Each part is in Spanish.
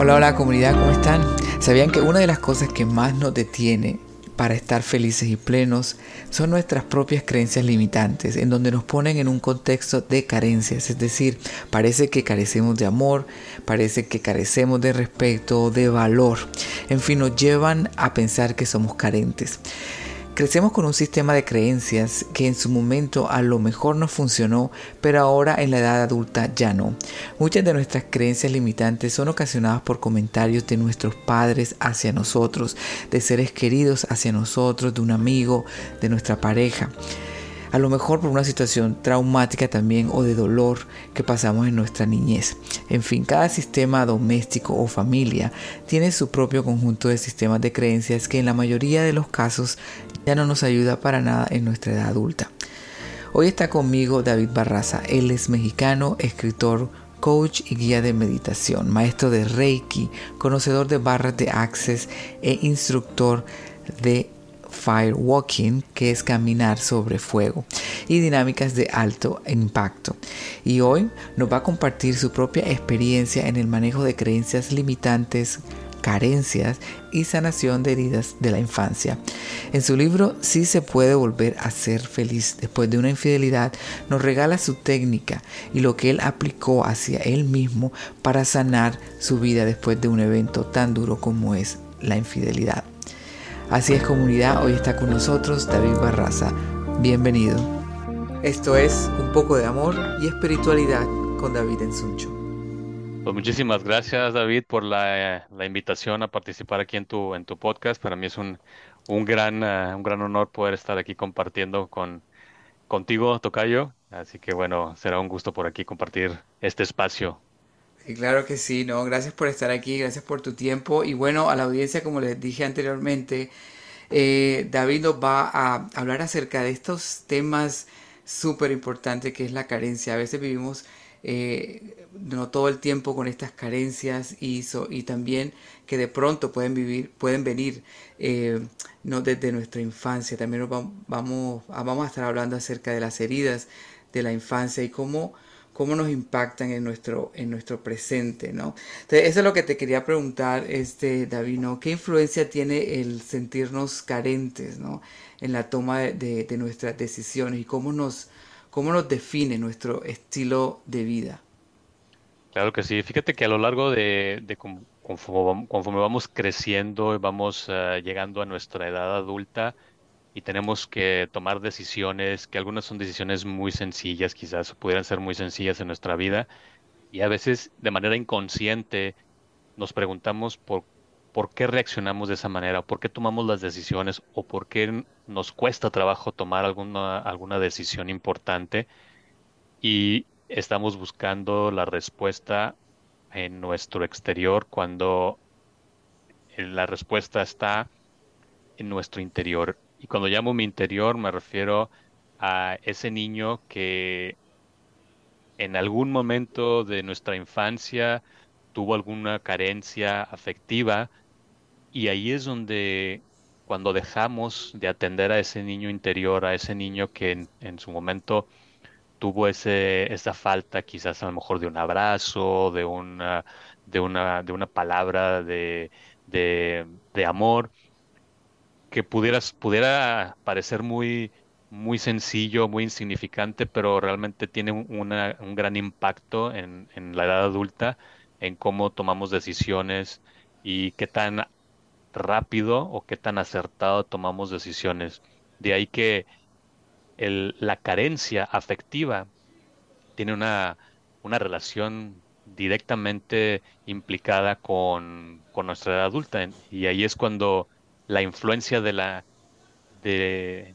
Hola, hola comunidad, ¿cómo están? ¿Sabían que una de las cosas que más nos detiene para estar felices y plenos son nuestras propias creencias limitantes, en donde nos ponen en un contexto de carencias, es decir, parece que carecemos de amor, parece que carecemos de respeto, de valor, en fin, nos llevan a pensar que somos carentes. Crecemos con un sistema de creencias que en su momento a lo mejor nos funcionó, pero ahora en la edad adulta ya no. Muchas de nuestras creencias limitantes son ocasionadas por comentarios de nuestros padres hacia nosotros, de seres queridos hacia nosotros, de un amigo, de nuestra pareja a lo mejor por una situación traumática también o de dolor que pasamos en nuestra niñez. En fin, cada sistema doméstico o familia tiene su propio conjunto de sistemas de creencias que en la mayoría de los casos ya no nos ayuda para nada en nuestra edad adulta. Hoy está conmigo David Barraza, él es mexicano, escritor, coach y guía de meditación, maestro de Reiki, conocedor de barras de Access e instructor de Firewalking, que es caminar sobre fuego, y dinámicas de alto impacto. Y hoy nos va a compartir su propia experiencia en el manejo de creencias limitantes, carencias y sanación de heridas de la infancia. En su libro Sí se puede volver a ser feliz después de una infidelidad, nos regala su técnica y lo que él aplicó hacia él mismo para sanar su vida después de un evento tan duro como es la infidelidad. Así es comunidad, hoy está con nosotros David Barraza. Bienvenido. Esto es Un poco de amor y espiritualidad con David Ensuncho. Pues muchísimas gracias David por la, invitación a participar aquí en tu, en tu podcast. Para mí es un, un, gran, uh, un gran honor poder estar aquí compartiendo con, contigo, Tocayo. Así que bueno, será un gusto por aquí compartir este espacio claro que sí, no, gracias por estar aquí, gracias por tu tiempo y bueno, a la audiencia, como les dije anteriormente, eh, David nos va a hablar acerca de estos temas súper importantes que es la carencia. A veces vivimos eh, no todo el tiempo con estas carencias y, y también que de pronto pueden vivir, pueden venir eh, no desde nuestra infancia. También nos vamos, vamos a estar hablando acerca de las heridas de la infancia y cómo cómo nos impactan en nuestro, en nuestro presente, ¿no? Entonces, eso es lo que te quería preguntar, este, David, ¿no? ¿Qué influencia tiene el sentirnos carentes, ¿no? En la toma de, nuestras decisiones y cómo nos, cómo nos define nuestro estilo de vida. Claro que sí. Fíjate que a lo largo de, de conforme, vamos creciendo y vamos eh, llegando a nuestra edad adulta, y tenemos que tomar decisiones, que algunas son decisiones muy sencillas, quizás pudieran ser muy sencillas en nuestra vida, y a veces de manera inconsciente nos preguntamos por, por qué reaccionamos de esa manera, por qué tomamos las decisiones o por qué nos cuesta trabajo tomar alguna, alguna decisión importante y estamos buscando la respuesta en nuestro exterior cuando la respuesta está en nuestro interior y cuando llamo mi interior me refiero a ese niño que en algún momento de nuestra infancia tuvo alguna carencia afectiva y ahí es donde cuando dejamos de atender a ese niño interior, a ese niño que en, su momento tuvo ese, esa falta quizás a lo mejor de un abrazo, de una, de una, de una palabra de, de, de amor, que pudieras, pudiera parecer muy, muy sencillo, muy insignificante, pero realmente tiene una, un gran impacto en, en, la edad adulta, en cómo tomamos decisiones y qué tan rápido o qué tan acertado tomamos decisiones. De ahí que el, la carencia afectiva tiene una, una relación directamente implicada con, con nuestra edad adulta. Y ahí es cuando la influencia de la, de,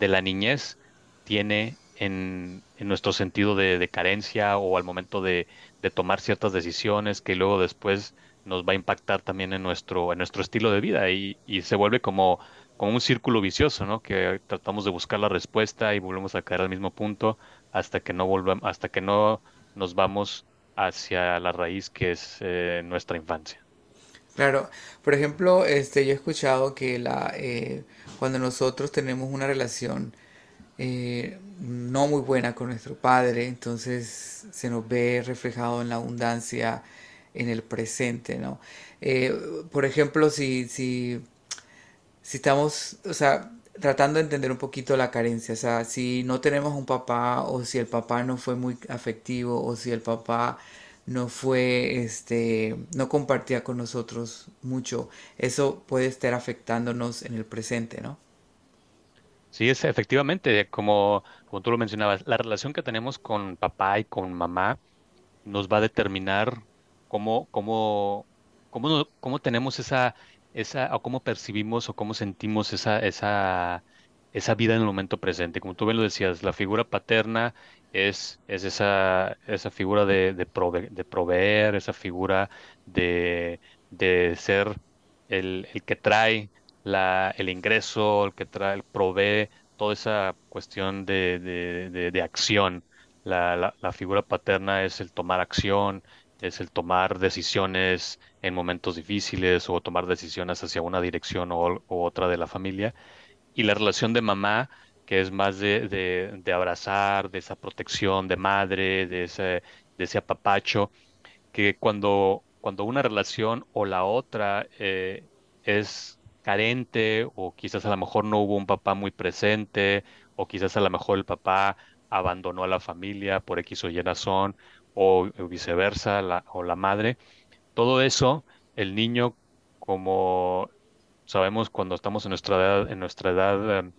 la niñez tiene en, en nuestro sentido de, carencia o al momento de, tomar ciertas decisiones que luego después nos va a impactar también en nuestro, en nuestro estilo de vida y, se vuelve como, como un círculo vicioso, ¿no? Que tratamos de buscar la respuesta y volvemos a caer al mismo punto hasta que no volvamos, hasta que no nos vamos hacia la raíz que es eh, nuestra infancia. Claro, por ejemplo, este, yo he escuchado que la, eh, cuando nosotros tenemos una relación eh, no muy buena con nuestro padre, entonces se nos ve reflejado en la abundancia en el presente, ¿no? Eh, por ejemplo, si, si, si estamos, o sea, tratando de entender un poquito la carencia, o sea, si no tenemos un papá o si el papá no fue muy afectivo o si el papá no fue, este, no compartía con nosotros mucho, eso puede estar afectándonos en el presente, ¿no? Sí, es efectivamente, como, como tú lo mencionabas, la relación que tenemos con papá y con mamá nos va a determinar cómo, cómo, cómo, cómo tenemos esa, esa, o cómo percibimos o cómo sentimos esa, esa, esa vida en el momento presente. Como tú bien lo decías, la figura paterna es, es esa, esa figura de, de, prove- de proveer, esa figura de, de ser el, el que trae la, el ingreso, el que trae, provee toda esa cuestión de, de, de, de acción. La, la, la figura paterna es el tomar acción, es el tomar decisiones en momentos difíciles o tomar decisiones hacia una dirección o, o otra de la familia. Y la relación de mamá, que es más de, de, abrazar, de esa protección de madre, de ese, de ese apapacho que cuando, cuando una relación o la otra eh, es carente o quizás a lo mejor no hubo un papá muy presente o quizás a lo mejor el papá abandonó a la familia por X o Y razón o viceversa o la madre, todo eso el niño como sabemos cuando estamos en nuestra edad, en nuestra edad eh,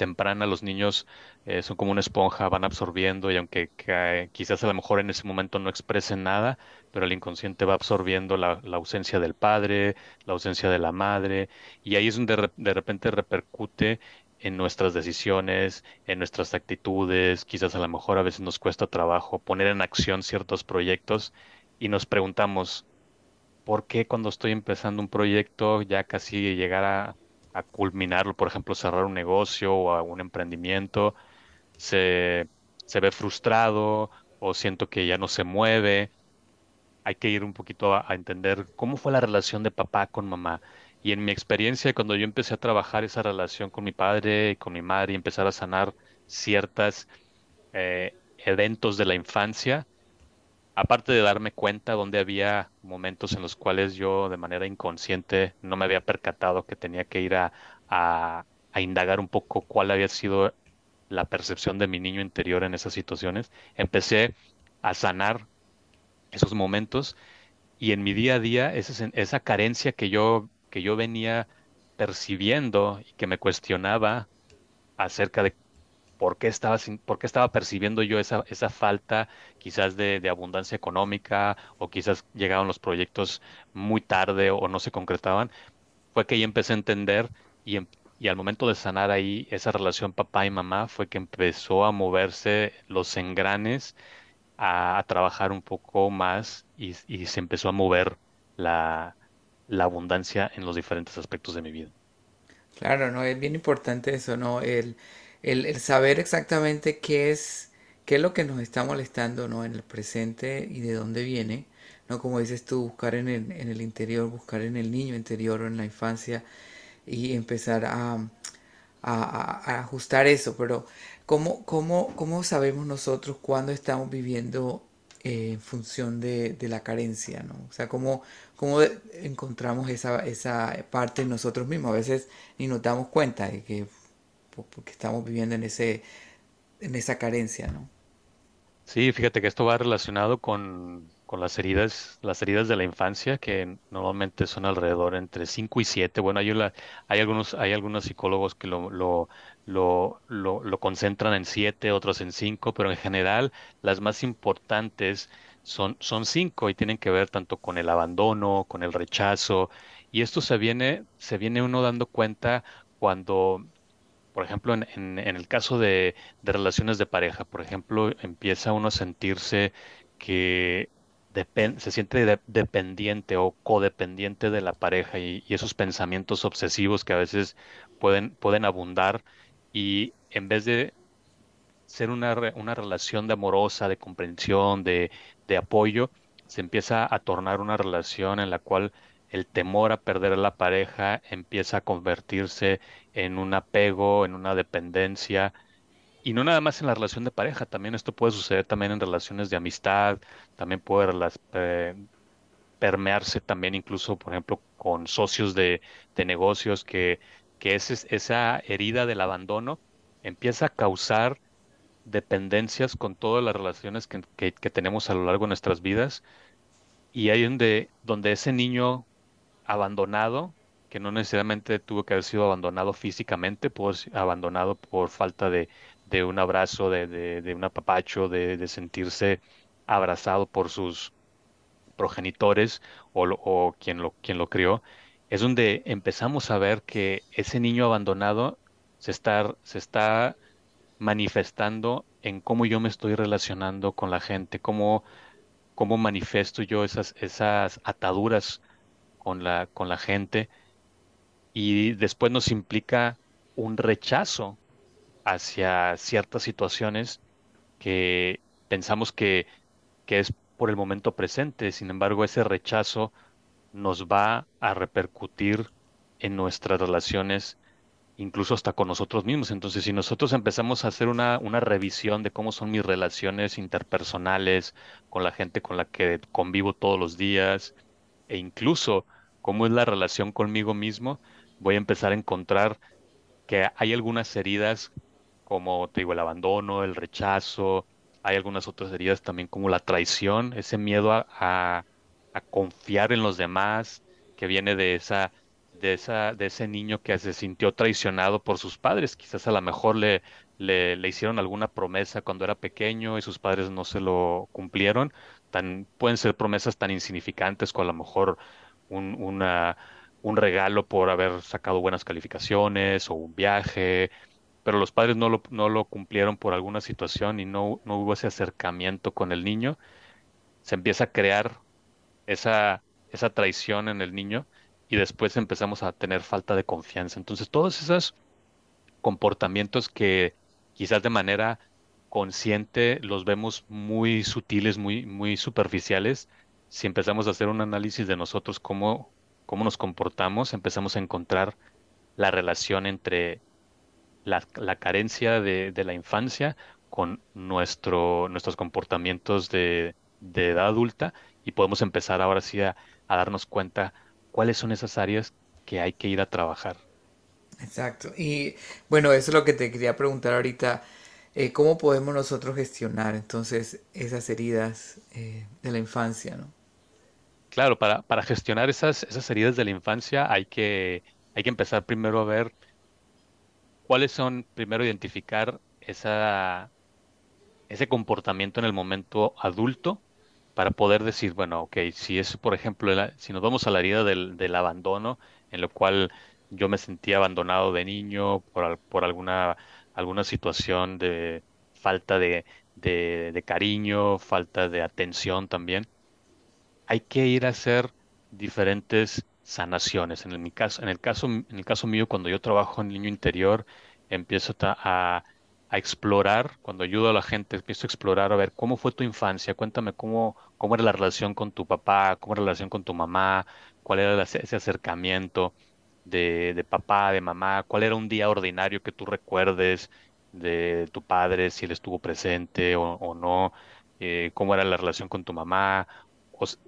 temprana, los niños eh, son como una esponja, van absorbiendo y aunque ca- quizás a lo mejor en ese momento no expresen nada, pero el inconsciente va absorbiendo la, la ausencia del padre, la ausencia de la madre, y ahí es donde de repente repercute en nuestras decisiones, en nuestras actitudes, quizás a lo mejor a veces nos cuesta trabajo poner en acción ciertos proyectos y nos preguntamos, ¿por qué cuando estoy empezando un proyecto ya casi llegar a, a culminarlo, por ejemplo, cerrar un negocio o a un emprendimiento, se, se ve frustrado o siento que ya no se mueve? Hay que ir un poquito a, entender cómo fue la relación de papá con mamá. Y en mi experiencia, cuando yo empecé a trabajar esa relación con mi padre y con mi madre y empezar a sanar ciertas eh, eventos de la infancia, aparte de darme cuenta donde había momentos en los cuales yo de manera inconsciente no me había percatado que tenía que ir a, a, a indagar un poco cuál había sido la percepción de mi niño interior en esas situaciones, empecé a sanar esos momentos y en mi día a día esa, esa carencia que yo, que yo venía percibiendo y que me cuestionaba acerca de por qué estaba, sin- por qué estaba percibiendo yo esa, esa falta quizás de, de abundancia económica o quizás llegaban los proyectos muy tarde o no se concretaban, fue que ahí empecé a entender y, em- y al momento de sanar ahí esa relación papá y mamá fue que empezó a moverse los engranes a, a trabajar un poco más y, y se empezó a mover la, la abundancia en los diferentes aspectos de mi vida. Claro, no, es bien importante eso, ¿no? El, el, saber exactamente qué es, qué es lo que nos está molestando, ¿no? En el presente y de dónde viene, ¿no? Como dices tú, buscar en el, en el interior, buscar en el niño interior o en la infancia y empezar a, ajustar eso, pero ¿cómo, cómo, cómo sabemos nosotros cuándo estamos viviendo eh, en función de, la carencia, ¿no? O sea, ¿cómo, cómo encontramos esa, esa parte en nosotros mismos? A veces ni nos damos cuenta de que porque estamos viviendo en ese, en esa carencia, ¿no? Sí, fíjate que esto va relacionado con, con las heridas, las heridas de la infancia, que normalmente son alrededor entre 5 y 7. Bueno, hay, una- hay algunos, hay algunos psicólogos que lo, lo, lo, lo, concentran en 7, otros en 5, pero en general las más importantes son, son 5 y tienen que ver tanto con el abandono, con el rechazo. Y esto se viene, se viene uno dando cuenta cuando por ejemplo, en, en- el caso de, relaciones de pareja, por ejemplo, empieza uno a sentirse que se siente de- dependiente o codependiente de la pareja y, esos pensamientos obsesivos que a veces pueden, pueden abundar y en vez de ser una, una relación de amorosa, de comprensión, de, de apoyo, se empieza a tornar una relación en la cual el temor a perder a la pareja empieza a convertirse en un apego, en una dependencia. Y no nada más en la relación de pareja, también esto puede suceder también en relaciones de amistad, también puede permearse también incluso, por ejemplo, con socios de, negocios, que, que esa herida del abandono empieza a causar dependencias con todas las relaciones que, que, tenemos a lo largo de nuestras vidas. Y hay donde, donde ese niño abandonado, que no necesariamente tuvo que haber sido abandonado físicamente, abandonado por falta de, un abrazo, de, un apapacho, de, de, sentirse abrazado por sus progenitores o, o quien, lo, quien lo crió, es donde empezamos a ver que ese niño abandonado se está, se está manifestando en cómo yo me estoy relacionando con la gente, cómo, cómo manifiesto yo esas, esas ataduras con la, con la gente y después nos implica un rechazo hacia ciertas situaciones que pensamos que, que es por el momento presente. Sin embargo, ese rechazo nos va a repercutir en nuestras relaciones, incluso hasta con nosotros mismos. Entonces, si nosotros empezamos a hacer una, una revisión de cómo son mis relaciones interpersonales con la gente con la que convivo todos los días, e incluso cómo es la relación conmigo mismo, voy a empezar a encontrar que hay algunas heridas como te digo, el abandono, el rechazo, hay algunas otras heridas también como la traición, ese miedo a, confiar en los demás, que viene de esa, de esa, de ese niño que se sintió traicionado por sus padres. Quizás a lo mejor le, le, hicieron alguna promesa cuando era pequeño y sus padres no se lo cumplieron. Tan, pueden ser promesas tan insignificantes como a lo mejor un, una, un regalo por haber sacado buenas calificaciones o un viaje pero los padres no lo, no lo cumplieron por alguna situación y no, no hubo ese acercamiento con el niño, se empieza a crear esa, esa traición en el niño y después empezamos a tener falta de confianza. Entonces, todos esos comportamientos que quizás de manera consciente los vemos muy sutiles, muy, muy superficiales, si empezamos a hacer un análisis de nosotros, cómo, cómo nos comportamos, empezamos a encontrar la relación entre la, carencia de, la infancia con nuestro, nuestros comportamientos de, edad adulta y podemos empezar ahora sí a, darnos cuenta cuáles son esas áreas que hay que ir a trabajar. Exacto. Y bueno, eso es lo que te quería preguntar ahorita. Eh, ¿Cómo podemos nosotros gestionar entonces esas heridas eh, de la infancia? ¿no? Claro, para, para gestionar esas, esas heridas de la infancia hay que, hay que empezar primero a ver ¿cuáles son, primero, identificar esa, ese comportamiento en el momento adulto para poder decir, bueno, ok, si es, por ejemplo, si nos vamos a la herida del, abandono, en lo cual yo me sentía abandonado de niño por, por alguna, alguna situación de falta de, de, cariño, falta de atención también, hay que ir a hacer diferentes sanaciones. En el, caso, en el caso, el mío, cuando yo trabajo en niño interior, empiezo a, explorar, cuando ayudo a la gente, empiezo a explorar, a ver cómo fue tu infancia, cuéntame cómo, cómo era la relación con tu papá, cómo era la relación con tu mamá, cuál era ese acercamiento de, de papá, de mamá, cuál era un día ordinario que tú recuerdes de tu padre, si él estuvo presente o, no, eh, cómo era la relación con tu mamá,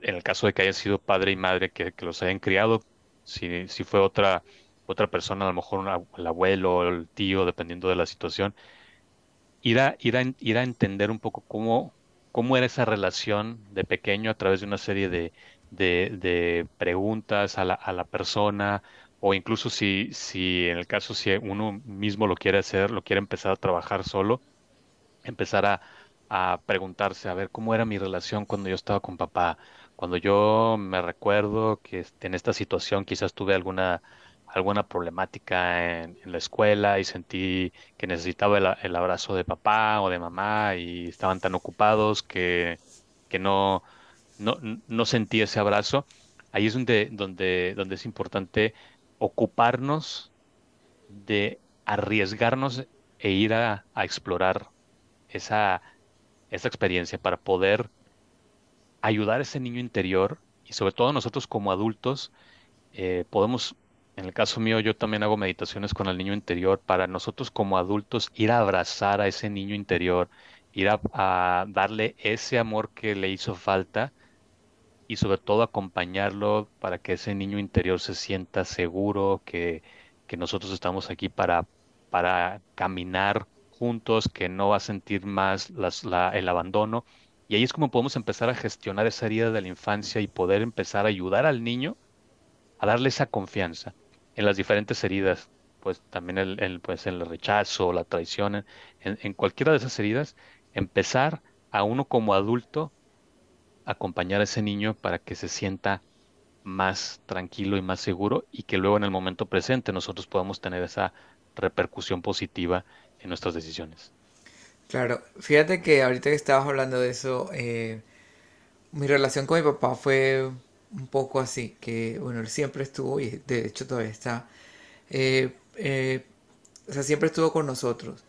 en el caso de que haya sido padre y madre que, los hayan criado, si, si fue otra, otra persona, a lo mejor el abuelo o el tío, dependiendo de la situación, ir a, ir a, ir a entender un poco cómo, cómo era esa relación de pequeño a través de una serie de, de, preguntas a la, a la, persona, o incluso si, si en el caso si uno mismo lo quiere hacer, lo quiere empezar a trabajar solo, empezar a, a preguntarse, a ver, ¿cómo era mi relación cuando yo estaba con papá? Cuando yo me recuerdo que en esta situación quizás tuve alguna, alguna problemática en, la escuela y sentí que necesitaba el, abrazo de papá o de mamá y estaban tan ocupados que, que no, no, no, sentí ese abrazo. Ahí es donde, donde, donde es importante ocuparnos de arriesgarnos e ir a, a explorar esa esa experiencia para poder ayudar a ese niño interior y sobre todo nosotros como adultos eh, podemos, en el caso mío yo también hago meditaciones con el niño interior para nosotros como adultos ir a abrazar a ese niño interior, ir a, darle ese amor que le hizo falta y sobre todo acompañarlo para que ese niño interior se sienta seguro, que, que nosotros estamos aquí para, para caminar que no va a sentir más el abandono. Y ahí es como podemos empezar a gestionar esa herida de la infancia y poder empezar a ayudar al niño a darle esa confianza en las diferentes heridas, pues también el, pues, el rechazo, la traición, en, en cualquiera de esas heridas, empezar a uno como adulto acompañar a ese niño para que se sienta más tranquilo y más seguro y que luego en el momento presente nosotros podamos tener esa repercusión positiva en nuestras decisiones. Claro, fíjate que ahorita que estabas hablando de eso, eh, mi relación con mi papá fue un poco así, que bueno, él siempre estuvo y de hecho todavía está, eh, eh, o sea, siempre estuvo con nosotros,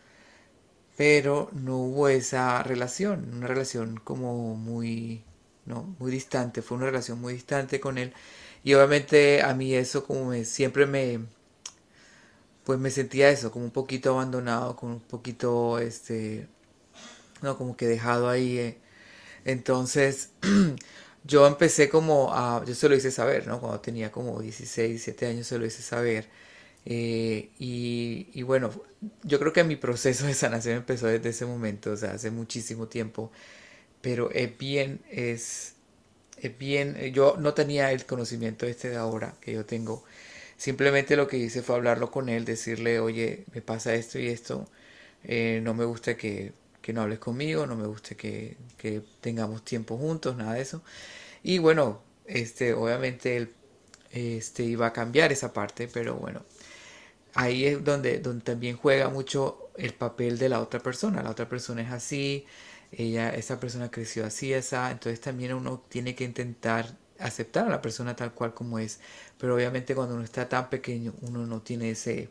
pero no hubo esa relación, una relación como muy, no, muy distante, fue una relación muy distante con él y obviamente a mí eso como me, siempre me, pues me sentía eso, como un poquito abandonado, como un poquito, este, no, como que dejado ahí. Eh. Entonces, yo empecé como a, yo se lo hice saber, ¿no? Cuando tenía como 16, 17 años se lo hice saber. Eh, y, y, bueno, yo creo que mi proceso de sanación empezó desde ese momento, o sea, hace muchísimo tiempo. Pero es bien, es, es bien, yo no tenía el conocimiento este de ahora que yo tengo Simplemente lo que hice fue hablarlo con él, decirle, oye, me pasa esto y esto, eh, no me gusta que, no hables conmigo, no me gusta que, tengamos tiempo juntos, nada de eso. Y bueno, este, obviamente él este, iba a cambiar esa parte, pero bueno, ahí es donde, donde también juega mucho el papel de la otra persona. La otra persona es así, ella, esa persona creció así, esa, entonces también uno tiene que intentar aceptar a la persona tal cual como es. Pero obviamente cuando uno está tan pequeño, uno no tiene ese,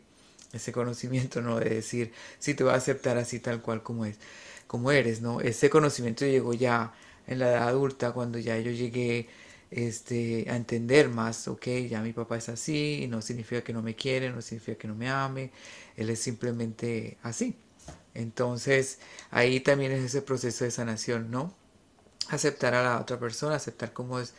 ese conocimiento, ¿no? De decir, sí, te voy a aceptar así tal cual como es, como eres, ¿no? Ese conocimiento llegó ya en la edad adulta, cuando ya yo llegué este, a entender más, ok, ya mi papá es así, y no significa que no me quiere, no significa que no me ame, él es simplemente así. Entonces, ahí también es ese proceso de sanación, ¿no? Aceptar a la otra persona, aceptar cómo es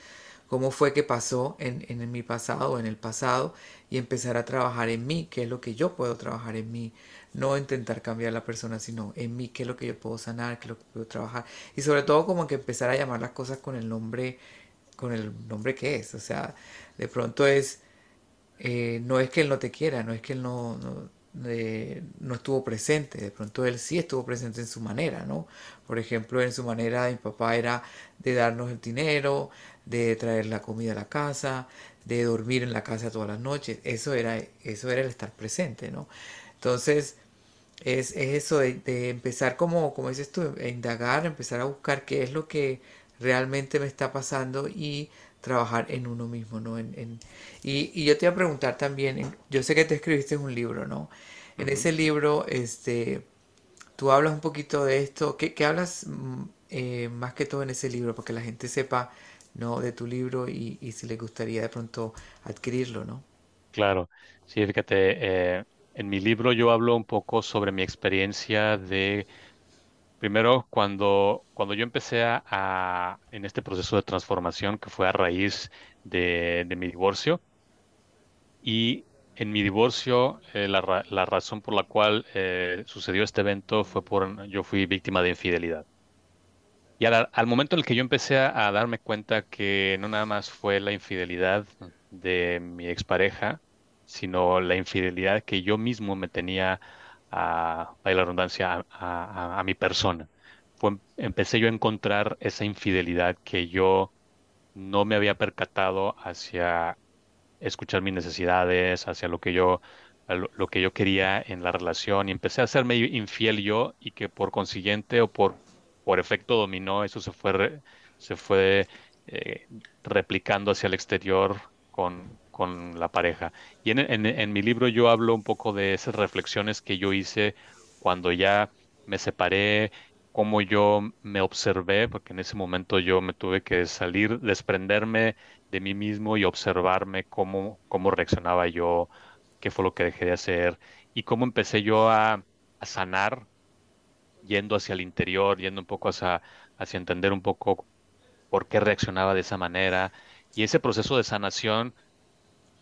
cómo fue que pasó en, en, mi pasado, en el pasado, y empezar a trabajar en mí, qué es lo que yo puedo trabajar en mí, no intentar cambiar a la persona, sino en mí, qué es lo que yo puedo sanar, qué es lo que puedo trabajar, y sobre todo como que empezar a llamar las cosas con el nombre, con el nombre que es, o sea, de pronto es, eh, no es que él no te quiera, no es que él no no estuvo presente, de pronto él sí estuvo presente en su manera, ¿no? Por ejemplo, en su manera, mi papá era de darnos el dinero, de traer la comida a la casa, de dormir en la casa todas las noches. Eso era, eso era el estar presente, ¿no? Entonces, es, eso de, empezar como, como dices tú, a indagar, empezar a buscar qué es lo que realmente me está pasando y trabajar en uno mismo, ¿no? En, y, y, yo te iba a preguntar también, yo sé que te escribiste un libro, ¿no? En ese libro, este, tú hablas un poquito de esto, ¿qué, qué hablas mm, eh, más que todo en ese libro? Para que la gente sepa ¿no? de tu libro y, si le gustaría de pronto adquirirlo, ¿no? Claro, sí, fíjate, eh, en mi libro yo hablo un poco sobre mi experiencia de, primero, cuando, cuando yo empecé a, en este proceso de transformación que fue a raíz de, mi divorcio, y en mi divorcio, eh, la, la, razón por la cual eh, sucedió este evento fue por, yo fui víctima de infidelidad. Y al, momento en el que yo empecé a, darme cuenta que no nada más fue la infidelidad de mi expareja, sino la infidelidad que yo mismo me tenía a, a a, mi persona. Fue, empecé yo a encontrar esa infidelidad que yo no me había percatado hacia escuchar mis necesidades, hacia lo que yo lo que yo quería en la relación y empecé a hacerme infiel yo y que por consiguiente o por por efecto dominó, eso se fue, se fue eh, replicando hacia el exterior con, con la pareja. Y en, en, mi libro yo hablo un poco de esas reflexiones que yo hice cuando ya me separé, cómo yo me observé, porque en ese momento yo me tuve que salir, desprenderme de mí mismo y observarme cómo, cómo reaccionaba yo, qué fue lo que dejé de hacer y cómo empecé yo a, a sanar yendo hacia el interior, yendo un poco hacia, hacia entender un poco por qué reaccionaba de esa manera. Y ese proceso de sanación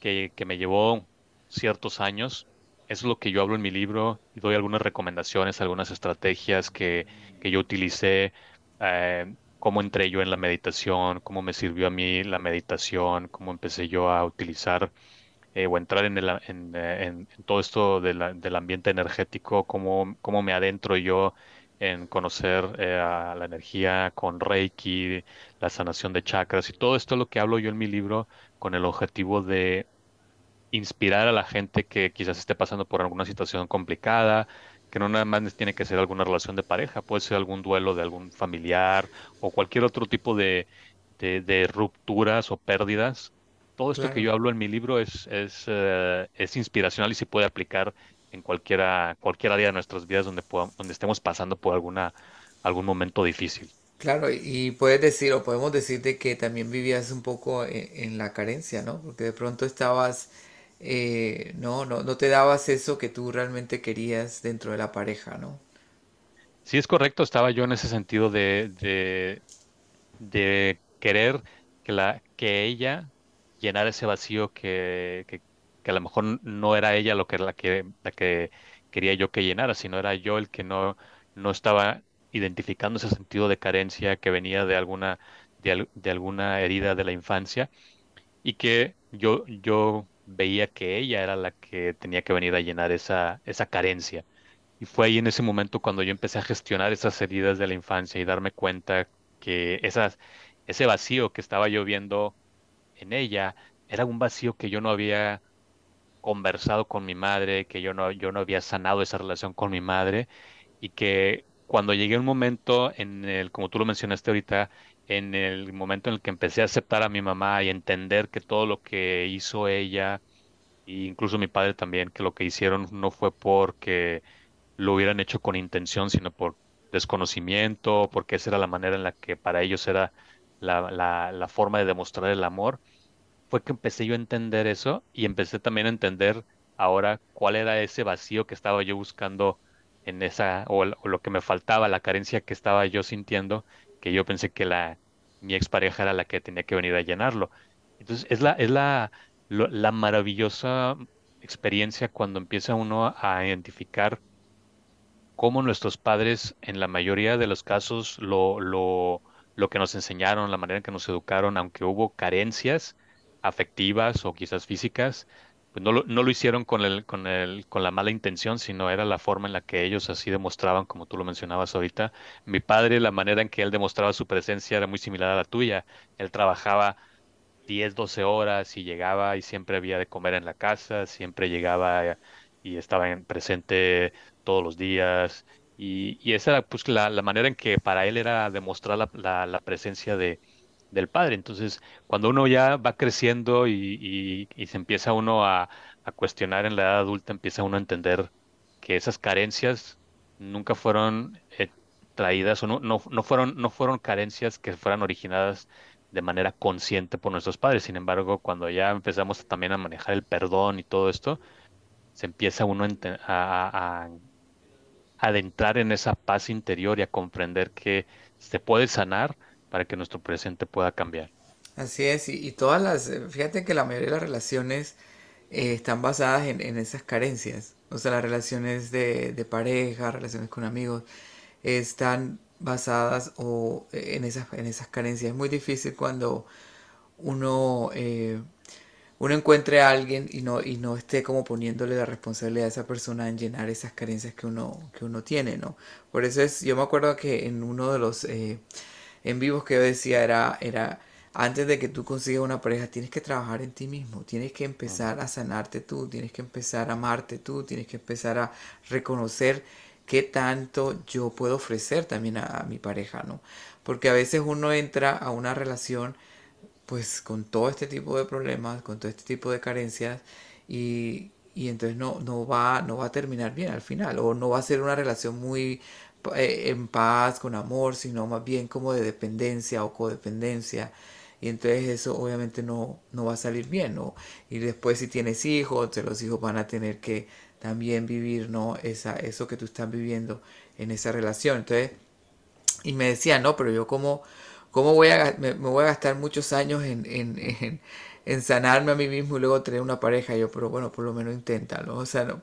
que, me llevó ciertos años, es lo que yo hablo en mi libro y doy algunas recomendaciones, algunas estrategias que, que yo utilicé, eh, cómo entré yo en la meditación, cómo me sirvió a mí la meditación, cómo empecé yo a utilizar eh, o entrar en, el, en, eh, en, todo esto del ambiente energético, cómo, cómo me adentro yo en conocer la energía con Reiki, la sanación de chakras y todo esto es lo que hablo yo en mi libro con el objetivo de inspirar a la gente que quizás esté pasando por alguna situación complicada, que no nada más tiene que ser alguna relación de pareja, puede ser algún duelo de algún familiar o cualquier otro tipo de, de, rupturas o pérdidas. Todo esto que yo hablo en mi libro es, es, eh, es inspiracional y se puede aplicar en cualquiera, cualquier área de nuestras vidas donde, donde estemos pasando por alguna, algún momento difícil. Claro, y puedes decir, o podemos decirte que también vivías un poco en, en la carencia, ¿no? Porque de pronto estabas eh, no, no, no te dabas eso que tú realmente querías dentro de la pareja, ¿no? Sí, es correcto, estaba yo en ese sentido de, de, querer que, la, que ella llenara ese vacío que, que, que, a lo mejor no era ella lo que, la, que, la que quería yo que llenara, sino era yo el que no, no estaba identificando ese sentido de carencia que venía de alguna, de, de alguna herida de la infancia y que yo, yo veía que ella era la que tenía que venir a llenar esa, esa carencia. Y fue ahí en ese momento cuando yo empecé a gestionar esas heridas de la infancia y darme cuenta que esas, ese vacío que estaba yo viendo en ella era un vacío que yo no había conversado con mi madre, que yo no, yo no había sanado esa relación con mi madre y que cuando llegué a un momento en el, como tú lo mencionaste ahorita, en el momento en el que empecé a aceptar a mi mamá y entender que todo lo que hizo ella, e incluso mi padre también, que lo que hicieron no fue porque lo hubieran hecho con intención, sino por desconocimiento, porque esa era la manera en la que para ellos era la, la, la forma de demostrar el amor, fue que empecé yo a entender eso y empecé también a entender ahora cuál era ese vacío que estaba yo buscando en esa, o, o lo que me faltaba, la carencia que estaba yo sintiendo que yo pensé que la, mi expareja era la que tenía que venir a llenarlo. Entonces, es la, es la, la maravillosa experiencia cuando empieza uno a identificar cómo nuestros padres, en la mayoría de los casos, lo, lo, lo que nos enseñaron, la manera en que nos educaron, aunque hubo carencias afectivas o quizás físicas, pues no lo, no lo hicieron con, el, con, el, con la mala intención, sino era la forma en la que ellos así demostraban, como tú lo mencionabas ahorita. Mi padre, la manera en que él demostraba su presencia era muy similar a la tuya. Él trabajaba 10, 12 horas y llegaba y siempre había de comer en la casa, siempre llegaba y estaba en presente todos los días. Y, y esa era pues la, la, manera en que para él era demostrar la, la, la presencia de, del padre. Entonces, cuando uno ya va creciendo y, se empieza uno a, cuestionar en la edad adulta, empieza uno a entender que esas carencias nunca fueron eh, traídas o no, no, no, fueron, no fueron carencias que fueran originadas de manera consciente por nuestros padres. Sin embargo, cuando ya empezamos también a manejar el perdón y todo esto, se empieza uno a, a adentrar en esa paz interior y a comprender que se puede sanar para que nuestro presente pueda cambiar. Así es, y, todas las, eh, fíjate que la mayoría de las relaciones eh, están basadas en, esas carencias, o sea, las relaciones de, pareja, relaciones con amigos, están basadas o, eh, en, esas, en esas carencias. Es muy difícil cuando uno, uno encuentre a alguien y no, y no esté como poniéndole la responsabilidad a esa persona en llenar esas carencias que uno, que uno tiene, ¿no? Por eso es, yo me acuerdo que en uno de los en vivos que yo decía era, era, antes de que tú consigas una pareja, tienes que trabajar en ti mismo, tienes que empezar a sanarte tú, tienes que empezar a amarte tú, tienes que empezar a reconocer qué tanto yo puedo ofrecer también a, mi pareja, ¿no? Porque a veces uno entra a una relación pues con todo este tipo de problemas, con todo este tipo de carencias y, y entonces no, no, va, no va a terminar bien al final o no va a ser una relación muy en paz, con amor, sino más bien como de dependencia o codependencia. Y entonces eso obviamente no, no va a salir bien, ¿no? Y después si tienes hijos, los hijos van a tener que también vivir, ¿no? Esa, eso que tú estás viviendo en esa relación. Entonces, y me decía, no, pero yo como, ¿cómo voy a, me, voy a gastar muchos años en, en, en, sanarme a mí mismo y luego tener una pareja? Yo, pero bueno, por lo menos inténtalo. O sea,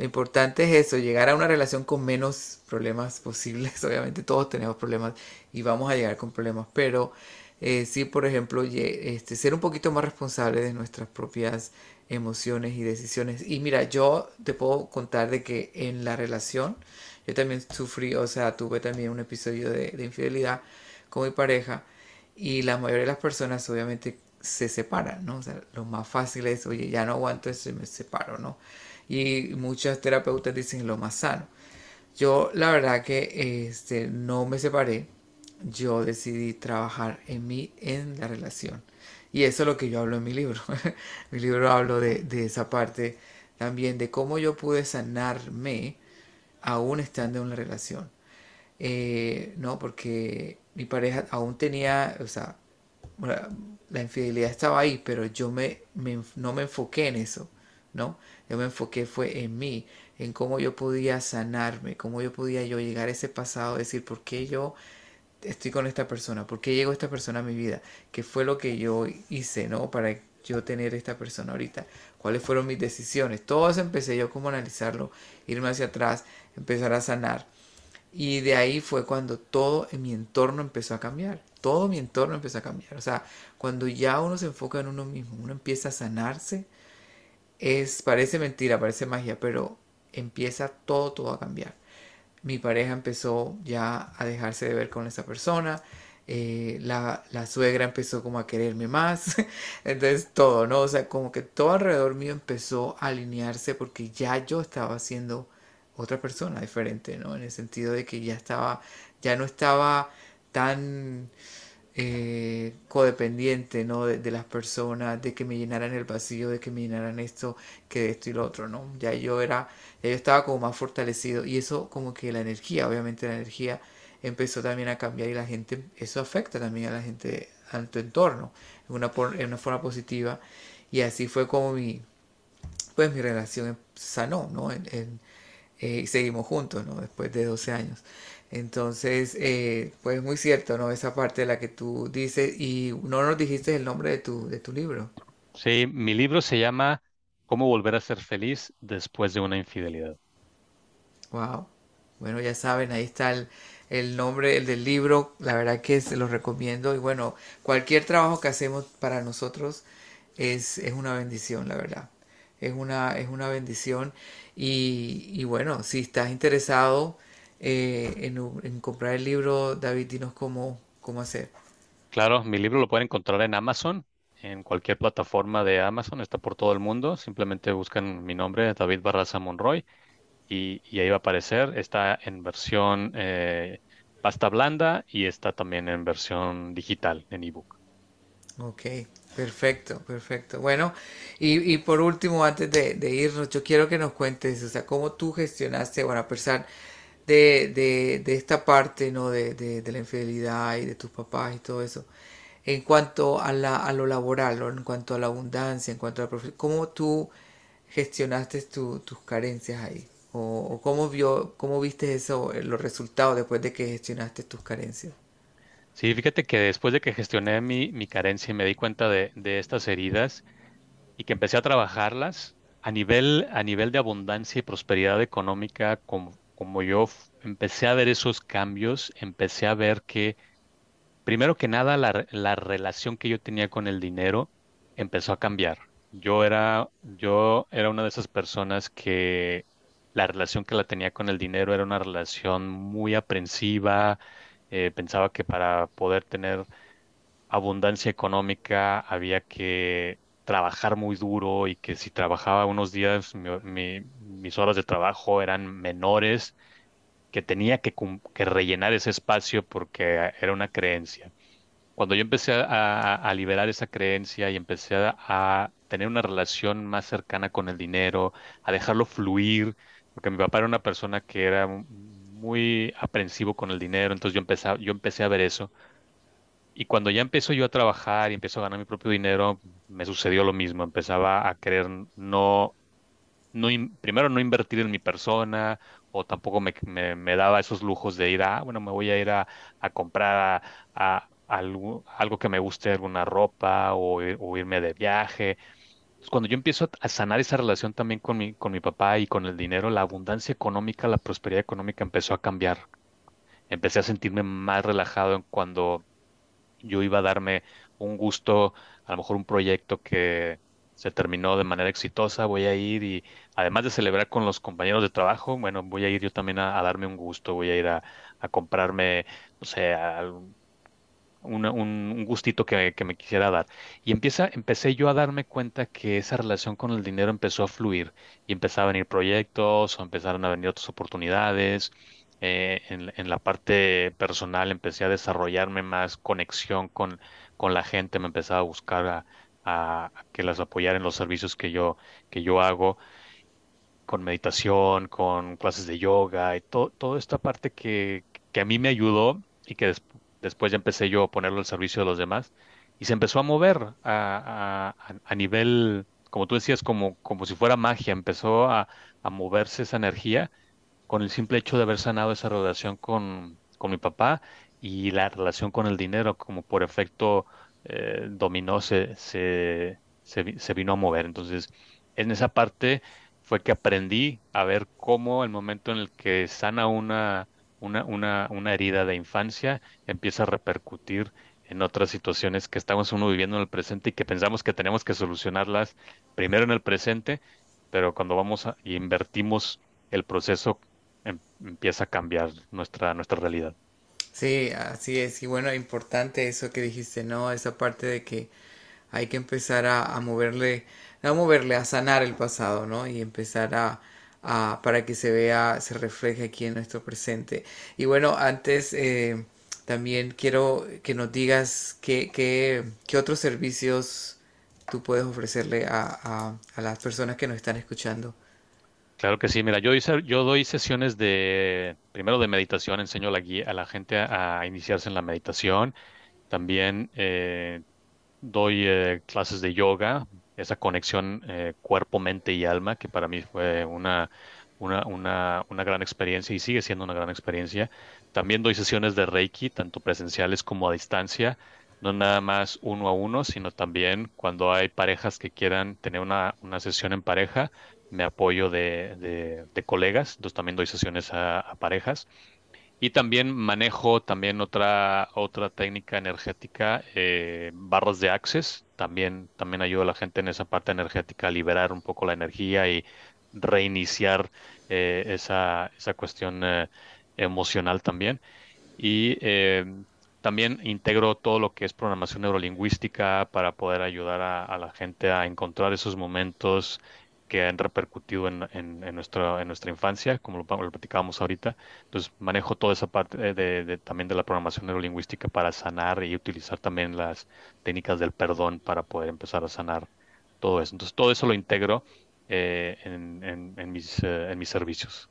lo importante es eso, llegar a una relación con menos problemas posibles. Obviamente todos tenemos problemas y vamos a llegar con problemas, pero eh, sí, por ejemplo, este, ser un poquito más responsable de nuestras propias emociones y decisiones. Y mira, yo te puedo contar de que en la relación, yo también sufrí, o sea, tuve también un episodio de, infidelidad con mi pareja y la mayoría de las personas obviamente se separan, ¿no? O sea, lo más fácil es, oye, ya no aguanto eso y me separo, ¿no? Y muchas terapeutas dicen lo más sano. Yo la verdad que este, no me separé, yo decidí trabajar en mí, en la relación. Y eso es lo que yo hablo en mi libro. mi libro hablo de, esa parte también, de cómo yo pude sanarme aún estando en una relación. Eh, no, porque mi pareja aún tenía, o sea, la infidelidad estaba ahí, pero yo me, no me enfoqué en eso, ¿no? Yo me enfoqué fue en mí, en cómo yo podía sanarme, cómo yo podía yo llegar a ese pasado, decir, ¿por qué yo estoy con esta persona? ¿Por qué llegó esta persona a mi vida? ¿Qué fue lo que yo hice, no? Para yo tener esta persona ahorita. ¿Cuáles fueron mis decisiones? Todo eso empecé yo como a analizarlo, irme hacia atrás, empezar a sanar. Y de ahí fue cuando todo en mi entorno empezó a cambiar. Todo mi entorno empezó a cambiar. O sea, cuando ya uno se enfoca en uno mismo, uno empieza a sanarse, es, parece mentira, parece magia, pero empieza todo, todo a cambiar mi pareja empezó ya a dejarse de ver con esa persona, eh, la, suegra empezó como a quererme más, entonces todo, ¿no? O sea, como que todo alrededor mío empezó a alinearse porque ya yo estaba siendo otra persona diferente, ¿no? En el sentido de que ya estaba, ya no estaba tan eh, codependiente, ¿no? De, las personas, de que me llenaran el vacío, de que me llenaran esto, que esto y lo otro, ¿no? Ya yo era, ya yo estaba como más fortalecido y eso como que la energía, obviamente la energía empezó también a cambiar y la gente, eso afecta también a la gente, a tu entorno, en una, en una forma positiva y así fue como mi, pues mi relación sanó, ¿no? Eh, seguimos juntos, ¿no? Después de 12 años. Entonces, eh, pues muy cierto, ¿no? Esa parte de la que tú dices y no nos dijiste el nombre de tu, de tu libro. Sí, mi libro se llama Cómo volver a ser feliz después de una infidelidad. Wow. Bueno, ya saben, ahí está el, el nombre el del libro. La verdad que se los recomiendo. Y bueno, cualquier trabajo que hacemos para nosotros es, es una bendición, la verdad. Es una, es una bendición. Y, y bueno, si estás interesado eh, en, comprar el libro, David, dinos cómo, cómo hacer. Claro, mi libro lo pueden encontrar en Amazon, en cualquier plataforma de Amazon, está por todo el mundo. Simplemente buscan mi nombre, David Barraza Monroy, y, ahí va a aparecer. Está en versión eh, pasta blanda y está también en versión digital, en ebook. Ok, perfecto, perfecto. Bueno, y, por último, antes de, de, irnos, yo quiero que nos cuentes, o sea, cómo tú gestionaste, bueno, a pesar de, de, esta parte, ¿no? De, de, la infidelidad y de tus papás y todo eso. En cuanto a, la, a lo laboral, en cuanto a la abundancia, en cuanto a la profesión, ¿cómo tú gestionaste tus carencias ahí? ¿O, cómo, vio, cómo viste eso, los resultados después de que gestionaste tus carencias? Sí, fíjate que después de que gestioné mi, mi carencia y me di cuenta de, de, estas heridas y que empecé a trabajarlas a nivel, a nivel de abundancia y prosperidad económica, como, como yo empecé a ver esos cambios, empecé a ver que, primero que nada, la, relación que yo tenía con el dinero empezó a cambiar. Yo era, yo era una de esas personas que la relación que la tenía con el dinero era una relación muy aprensiva. Eh, pensaba que para poder tener abundancia económica había que trabajar muy duro y que si trabajaba unos días mis horas de trabajo eran menores, que tenía que, rellenar ese espacio porque era una creencia. Cuando yo empecé a, liberar esa creencia y empecé a, tener una relación más cercana con el dinero, a dejarlo fluir, porque mi papá era una persona que era muy aprensivo con el dinero, entonces yo empecé, yo empecé a ver eso y cuando ya empezó yo a trabajar y empezó a ganar mi propio dinero, me sucedió lo mismo. Empezaba a querer no, no primero no invertir en mi persona o tampoco me, me, daba esos lujos de ir a, bueno, me voy a ir a, comprar a, algo, algo que me guste, alguna ropa o, o irme de viaje. Cuando yo empiezo a sanar esa relación también con mi, con mi papá y con el dinero, la abundancia económica, la prosperidad económica empezó a cambiar. Empecé a sentirme más relajado en cuando yo iba a darme un gusto, a lo mejor un proyecto que se terminó de manera exitosa, voy a ir y además de celebrar con los compañeros de trabajo, bueno, voy a ir yo también a, darme un gusto, voy a ir a, comprarme, no sé, un, gustito que, me quisiera dar. Y empieza, empecé yo a darme cuenta que esa relación con el dinero empezó a fluir y empezaron a venir proyectos o empezaron a venir otras oportunidades. Eh, en, la parte personal empecé a desarrollarme más conexión con, con la gente, me empezaba a buscar a, que las apoyara en los servicios que yo, que yo hago, con meditación, con clases de yoga y toda esta parte que, que, a mí me ayudó y que después ya empecé yo a ponerlo al servicio de los demás y se empezó a mover a, a, nivel, como tú decías, como, como si fuera magia, empezó a, a moverse esa energía con el simple hecho de haber sanado esa relación con, con mi papá y la relación con el dinero, como por efecto eh, dominó, se, se, se, vino a mover. Entonces, en esa parte fue que aprendí a ver cómo el momento en el que sana una, una, una, una herida de infancia empieza a repercutir en otras situaciones que estamos uno viviendo en el presente y que pensamos que tenemos que solucionarlas primero en el presente, pero cuando vamos a, y invertimos el proceso empieza a cambiar nuestra, nuestra realidad. Sí, así es. Y bueno, importante eso que dijiste, ¿no? Esa parte de que hay que empezar a, moverle, a moverle, a sanar el pasado, ¿no? Y empezar a, a, para que se vea, se refleje aquí en nuestro presente. Y bueno, antes eh, también quiero que nos digas qué, qué, qué otros servicios tú puedes ofrecerle a, a las personas que nos están escuchando. Claro que sí, mira, yo, hice, yo doy sesiones de, primero de meditación, enseño la, guía, a la gente a, iniciarse en la meditación, también eh, doy eh, clases de yoga, esa conexión eh, cuerpo, mente y alma, que para mí fue una, una, una, una gran experiencia y sigue siendo una gran experiencia. También doy sesiones de Reiki, tanto presenciales como a distancia, no nada más uno a uno, sino también cuando hay parejas que quieran tener una, una sesión en pareja, me apoyo de, colegas, entonces también doy sesiones a, parejas. Y también manejo también otra, otra técnica energética, eh, barras de access. También, también ayudo a la gente en esa parte energética a liberar un poco la energía y reiniciar eh, esa, esa cuestión eh, emocional también. Y también integro todo lo que es programación neurolingüística para poder ayudar a la gente a encontrar esos momentos que han repercutido en, en, nuestra, en nuestra infancia, como lo, platicábamos ahorita. Entonces, manejo toda esa parte de, también de la programación neurolingüística para sanar y utilizar también las técnicas del perdón para poder empezar a sanar todo eso. Entonces, todo eso lo integro eh, en, mis, eh, en mis servicios.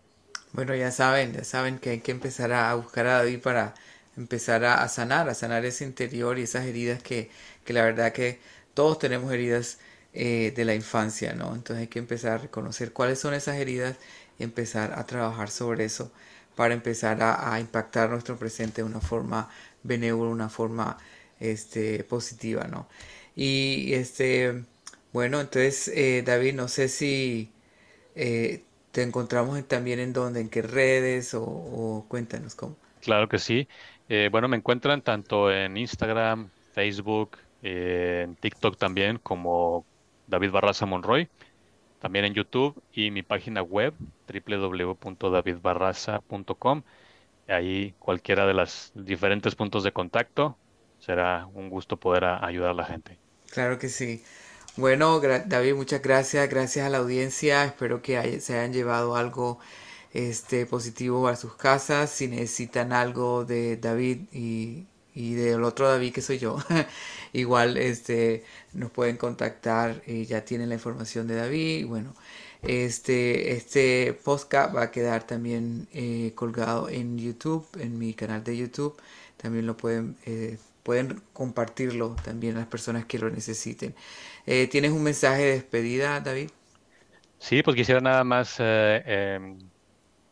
Bueno, ya saben, ya saben que hay que empezar a buscar a David para empezar a, sanar, a sanar ese interior y esas heridas que, que la verdad que todos tenemos heridas eh, de la infancia, ¿no? Entonces hay que empezar a reconocer cuáles son esas heridas y empezar a trabajar sobre eso para empezar a, impactar nuestro presente de una forma benévola, una forma este, positiva, ¿no? Y este, bueno, entonces eh, David, no sé si eh, te encontramos también en dónde, en qué redes o, cuéntanos cómo. Claro que sí. bueno, me encuentran tanto en Instagram, Facebook, en TikTok también como David Barraza Monroy, también en YouTube y mi página web www.davidbarraza.com. Ahí cualquiera de los diferentes puntos de contacto será un gusto poder ayudar a la gente. Claro que sí. Bueno, David, muchas gracias. Gracias a la audiencia. Espero que se hayan llevado algo este, positivo a sus casas. Si necesitan algo de David y y del otro David que soy yo, igual este, nos pueden contactar y ya tienen la información de David. Bueno, este, este podcast va a quedar también eh, colgado en YouTube, en mi canal de YouTube. También lo pueden, eh, pueden compartirlo también a las personas que lo necesiten. Eh, ¿Tienes un mensaje de despedida, David? Sí, pues quisiera nada más em,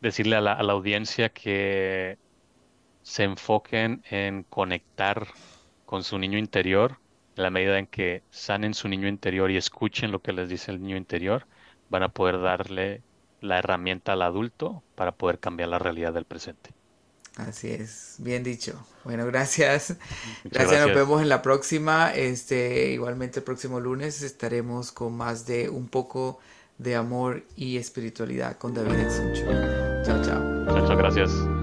decirle a la audiencia que se enfoquen en conectar con su niño interior, en la medida en que sanen su niño interior y escuchen lo que les dice el niño interior, van a poder darle la herramienta al adulto para poder cambiar la realidad del presente. Así es, bien dicho. Bueno, gracias. gracias. nos vemos en la próxima. Este, igualmente el próximo lunes estaremos con más de un poco de amor y espiritualidad con David Ensuncho. Chao, chao. Muchas gracias.